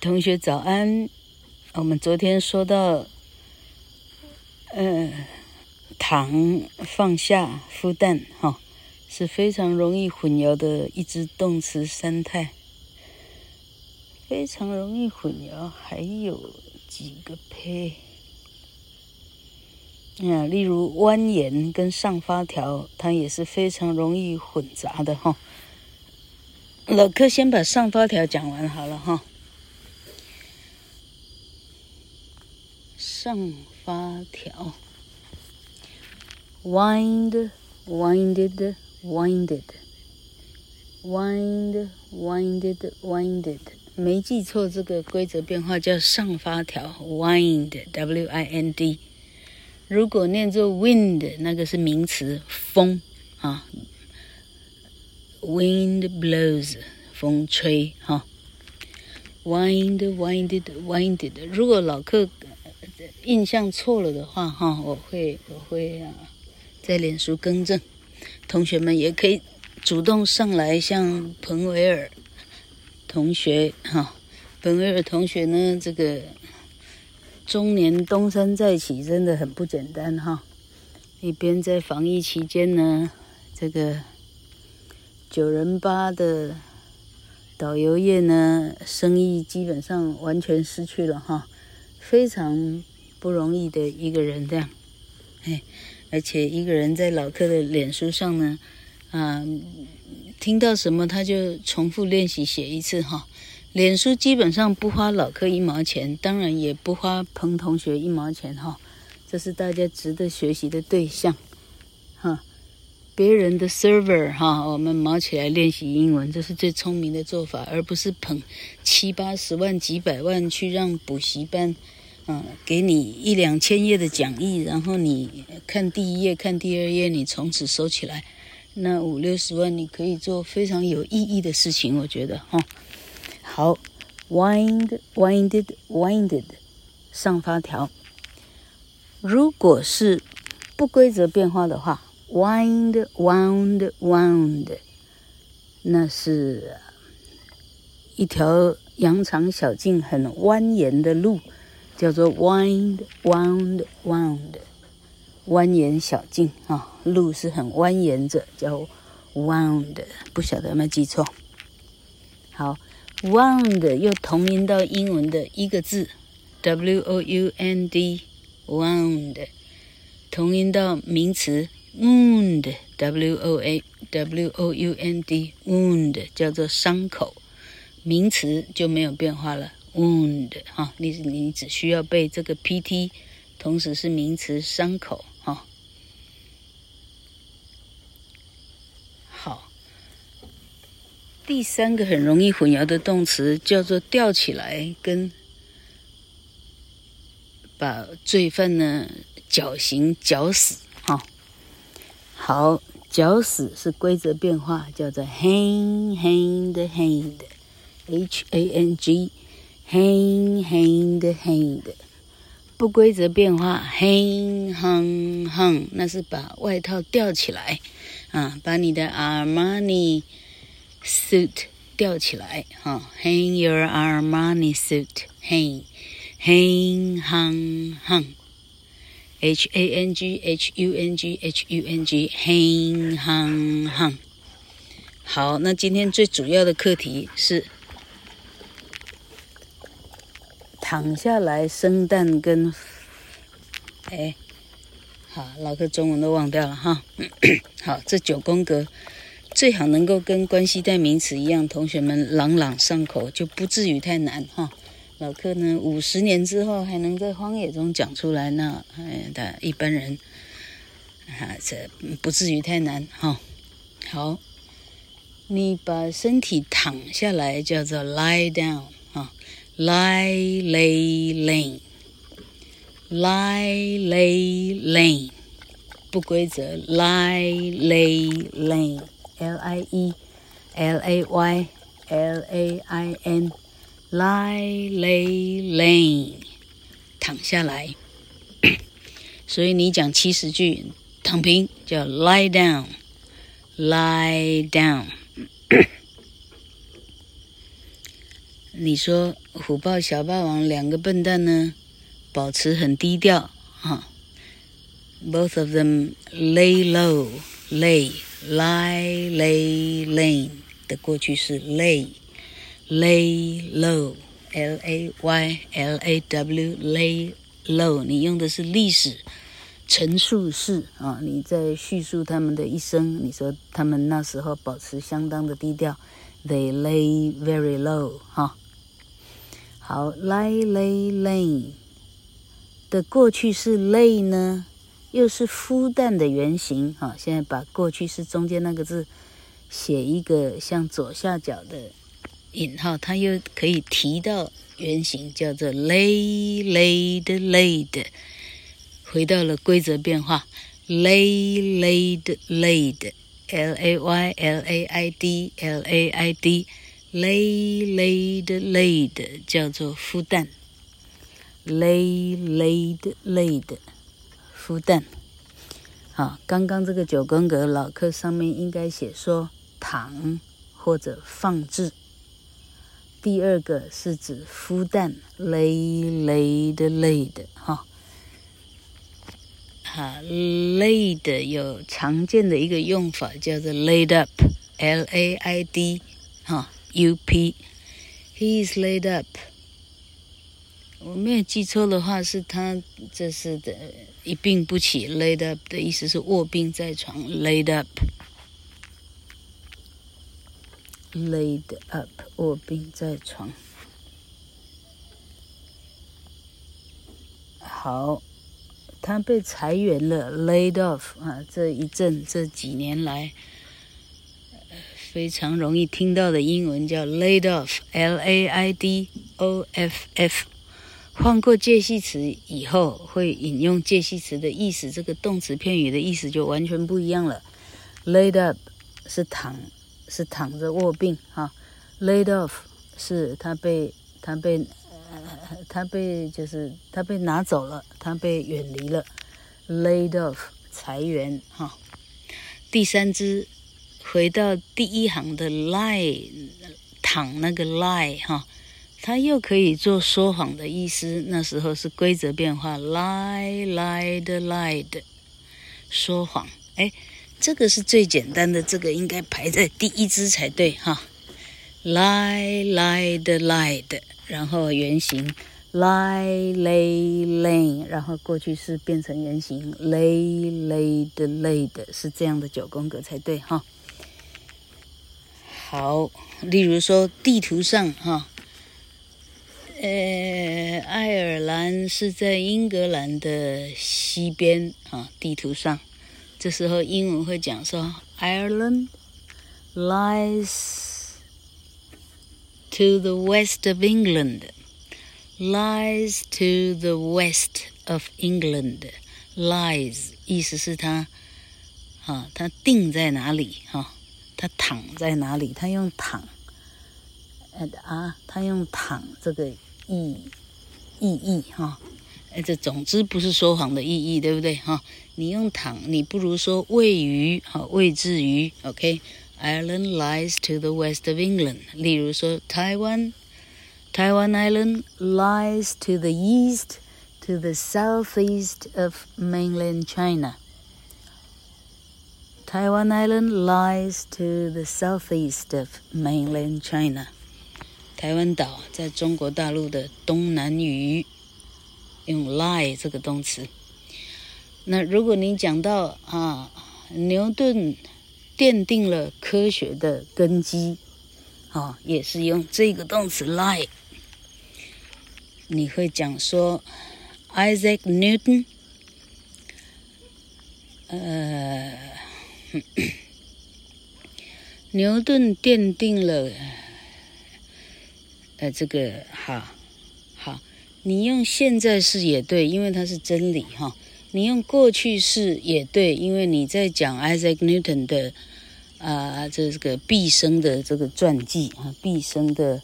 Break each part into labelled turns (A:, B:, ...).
A: 同学早安。我们昨天说到，呃，躺放下孵蛋，哈、是非常容易混淆的一支动词三态，非常容易混淆。还有几个胚，啊，例如蜿蜒跟上发条，它也是非常容易混杂的，哈、老柯先把上发条讲完好了哈。上发条，wind, winded, winded, wind, winded, winded，没记错，这个规则变化叫上发条，wind, w-i-n-d。如果念作 wind，那个是名词，风啊。Wind blows，风吹哈。Wind, winded, winded。如果老客印象错了的话哈，我会我会啊，在脸书更正。同学们也可以主动上来向彭维尔同学哈。彭维尔同学呢，这个中年东山再起真的很不简单哈。一边在防疫期间呢，这个。九人八的导游业呢，生意基本上完全失去了哈，非常不容易的一个人这样，哎，而且一个人在老客的脸书上呢，啊，听到什么他就重复练习写一次哈，脸书基本上不花老客一毛钱，当然也不花彭同学一毛钱哈，这是大家值得学习的对象，哈。别人的 server 哈，我们忙起来练习英文，这是最聪明的做法，而不是捧七八十万、几百万去让补习班，嗯，给你一两千页的讲义，然后你看第一页、看第二页，你从此收起来，那五六十万你可以做非常有意义的事情，我觉得哈。好，wind, winded, winded，上发条。如果是不规则变化的话。Wind, wound, wound，那是一条羊肠小径很蜿蜒的路，叫做 wind, wound, wound，蜿蜒小径啊，路是很蜿蜒着，叫 wound，不晓得有没有记错？好，wound 又同音到英文的一个字，w-o-u-n-d，wound，同音到名词。Wound w o a w o u n d wound 叫做伤口，名词就没有变化了。wound 哈，你你只需要背这个 pt，同时是名词伤口哈。好，第三个很容易混淆的动词叫做吊起来，跟把罪犯呢绞刑绞死。好，绞死是规则变化，叫做 hang hanged hanged，h a n g hang hang hang，。不规则变化 hang hung hung，那是把外套吊起来啊，把你的 Armani suit 吊起来哈，hang your Armani suit hang hang hung hung。H A N G H U N G H U N G hang hang hang。好，那今天最主要的课题是躺下来生蛋跟哎，好，老客中文都忘掉了哈。好，这九宫格最好能够跟关系代名词一样，同学们朗朗上口，就不至于太难哈。老客呢，五十年之后还能在荒野中讲出来呢，哎，的一般人啊，这不至于太难哈、好，你把身体躺下来叫做 lie down 啊、，lie lay lay，lie lay lay，不规则 lie lay lay，l i e l a y l a i n。Lie, lay, lay，躺下来。所以你讲七十句，躺平叫 lie down，lie down。你说虎豹小霸王两个笨蛋呢，保持很低调哈。Both of them lay low, lay, lie, lay, lay 的过去式 lay, lay low, l a y l a w, lay low。你用的是历史陈述式啊，你在叙述他们的一生。你说他们那时候保持相当的低调，They lay very low 哈。好，lie, lay, lay 的过去式 lay 呢？又是孵蛋的原型，哈！现在把过去式中间那个字写一个像左下角的引号，它又可以提到原型，叫做 lay laid laid，回到了规则变化，lay laid laid，l a y l a i d l a i d，lay laid laid 叫做孵蛋，lay laid laid。孵蛋，好，刚刚这个九宫格老课上面应该写说躺或者放置。第二个是指孵蛋，lay laid laid 哈，好，laid 有常见的一个用法叫做 laid up，l a i d 哈，u p，he is laid up。我没有记错的话，是他这是的。一病不起，laid up 的意思是卧病在床，laid up Laid up，卧病在床。好，他被裁员了，laid off 啊，这一阵这几年来，非常容易听到的英文叫 laid off，l a i d o f f。换过介系词以后，会引用介系词的意思，这个动词片语的意思就完全不一样了。Laid up 是躺，是躺着卧病哈。Laid off 是他被他被呃他被就是他被拿走了，他被远离了。Laid off 裁员哈。第三支回到第一行的 lie 躺那个 lie 哈。它又可以做说谎的意思，那时候是规则变化，lie lied lied，说谎。哎，这个是最简单的，这个应该排在第一支才对哈。lie lied lied，然后原型 lie lay lay，然后过去式变成原型 lay laid laid，是这样的九宫格才对哈。好，例如说地图上哈。呃，爱尔兰是在英格兰的西边啊，地图上。这时候英文会讲说，Ireland lies to the west of England. Lies to the west of England. Lies 意思是它，啊，它定在哪里？哈，它躺在哪里？它用躺，呃啊，它用躺这个。意意义哈，这总之不是说谎的意义，对不对哈？你用躺，你不如说位于哈，位置于。OK，Ireland lies to the west of England。例如说台湾，台湾 Island lies to the east to the southeast of mainland China。台湾 Island lies to the southeast of mainland China。台湾岛在中国大陆的东南隅，用 lie 这个动词。那如果你讲到啊，牛顿奠定了科学的根基，啊，也是用这个动词 lie。你会讲说，Isaac Newton，呃，牛顿奠定了。呃，这个哈，你用现在式也对，因为它是真理哈。你用过去式也对，因为你在讲 Isaac Newton 的啊、呃，这个毕生的这个传记啊，毕生的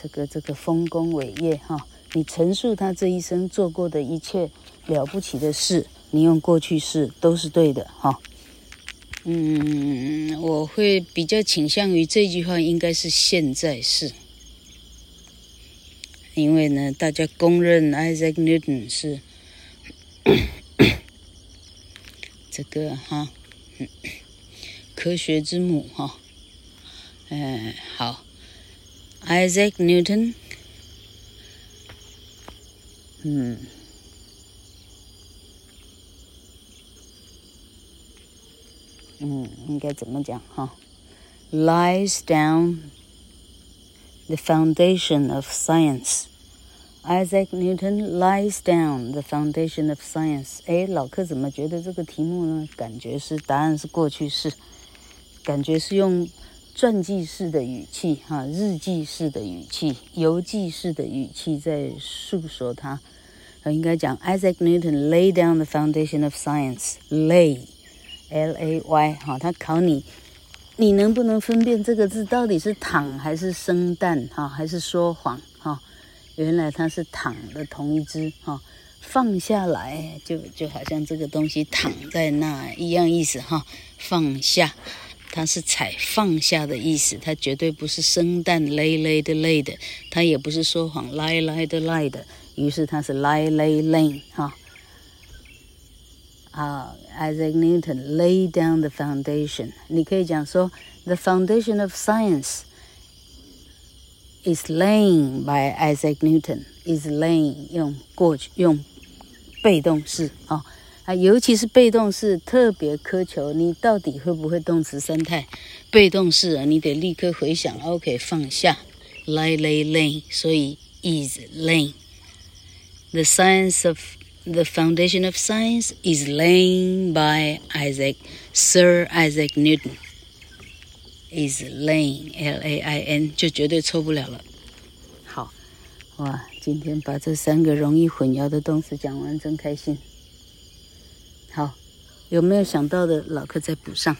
A: 这个这个丰功伟业哈。你陈述他这一生做过的一切了不起的事，你用过去式都是对的哈。嗯，我会比较倾向于这句话应该是现在式。因为呢，大家公认 Isaac Newton 是这个哈科学之母哈。嗯，好，Isaac Newton，嗯。嗯，应该怎么讲哈？Lies down the foundation of science. Isaac Newton lies down the foundation of science. 哎，老客怎么觉得这个题目呢？感觉是答案是过去式，感觉是用传记式的语气哈，日记式的语气，游记式的语气在诉说他。应该讲 Isaac Newton lay down the foundation of science. Lay. L A Y 哈，他考你，你能不能分辨这个字到底是躺还是生蛋哈，还是说谎哈？原来它是躺的同义字哈，放下来就就好像这个东西躺在那一样意思哈，放下，它是采放下的意思，它绝对不是生蛋 lay lay 的 lay 的，它也不是说谎 lie lie 的 lie 的，于是它是 lie lay lay 哈。啊、，Isaac Newton lay down the foundation。你可以讲说，the foundation of science is lain by Isaac Newton. Is lain，用过去用被动式啊啊，尤其是被动式特别苛求你到底会不会动词三态。被动式啊，你得立刻回想。OK，放下，lay lay lay，所以 is lain the science of The foundation of science is laying by Isaac, Sir Isaac Newton. Is laying, L-A-I-N，就绝对错不了了。好，哇，今天把这三个容易混淆的动词讲完，真开心。好，有没有想到的，老客再补上。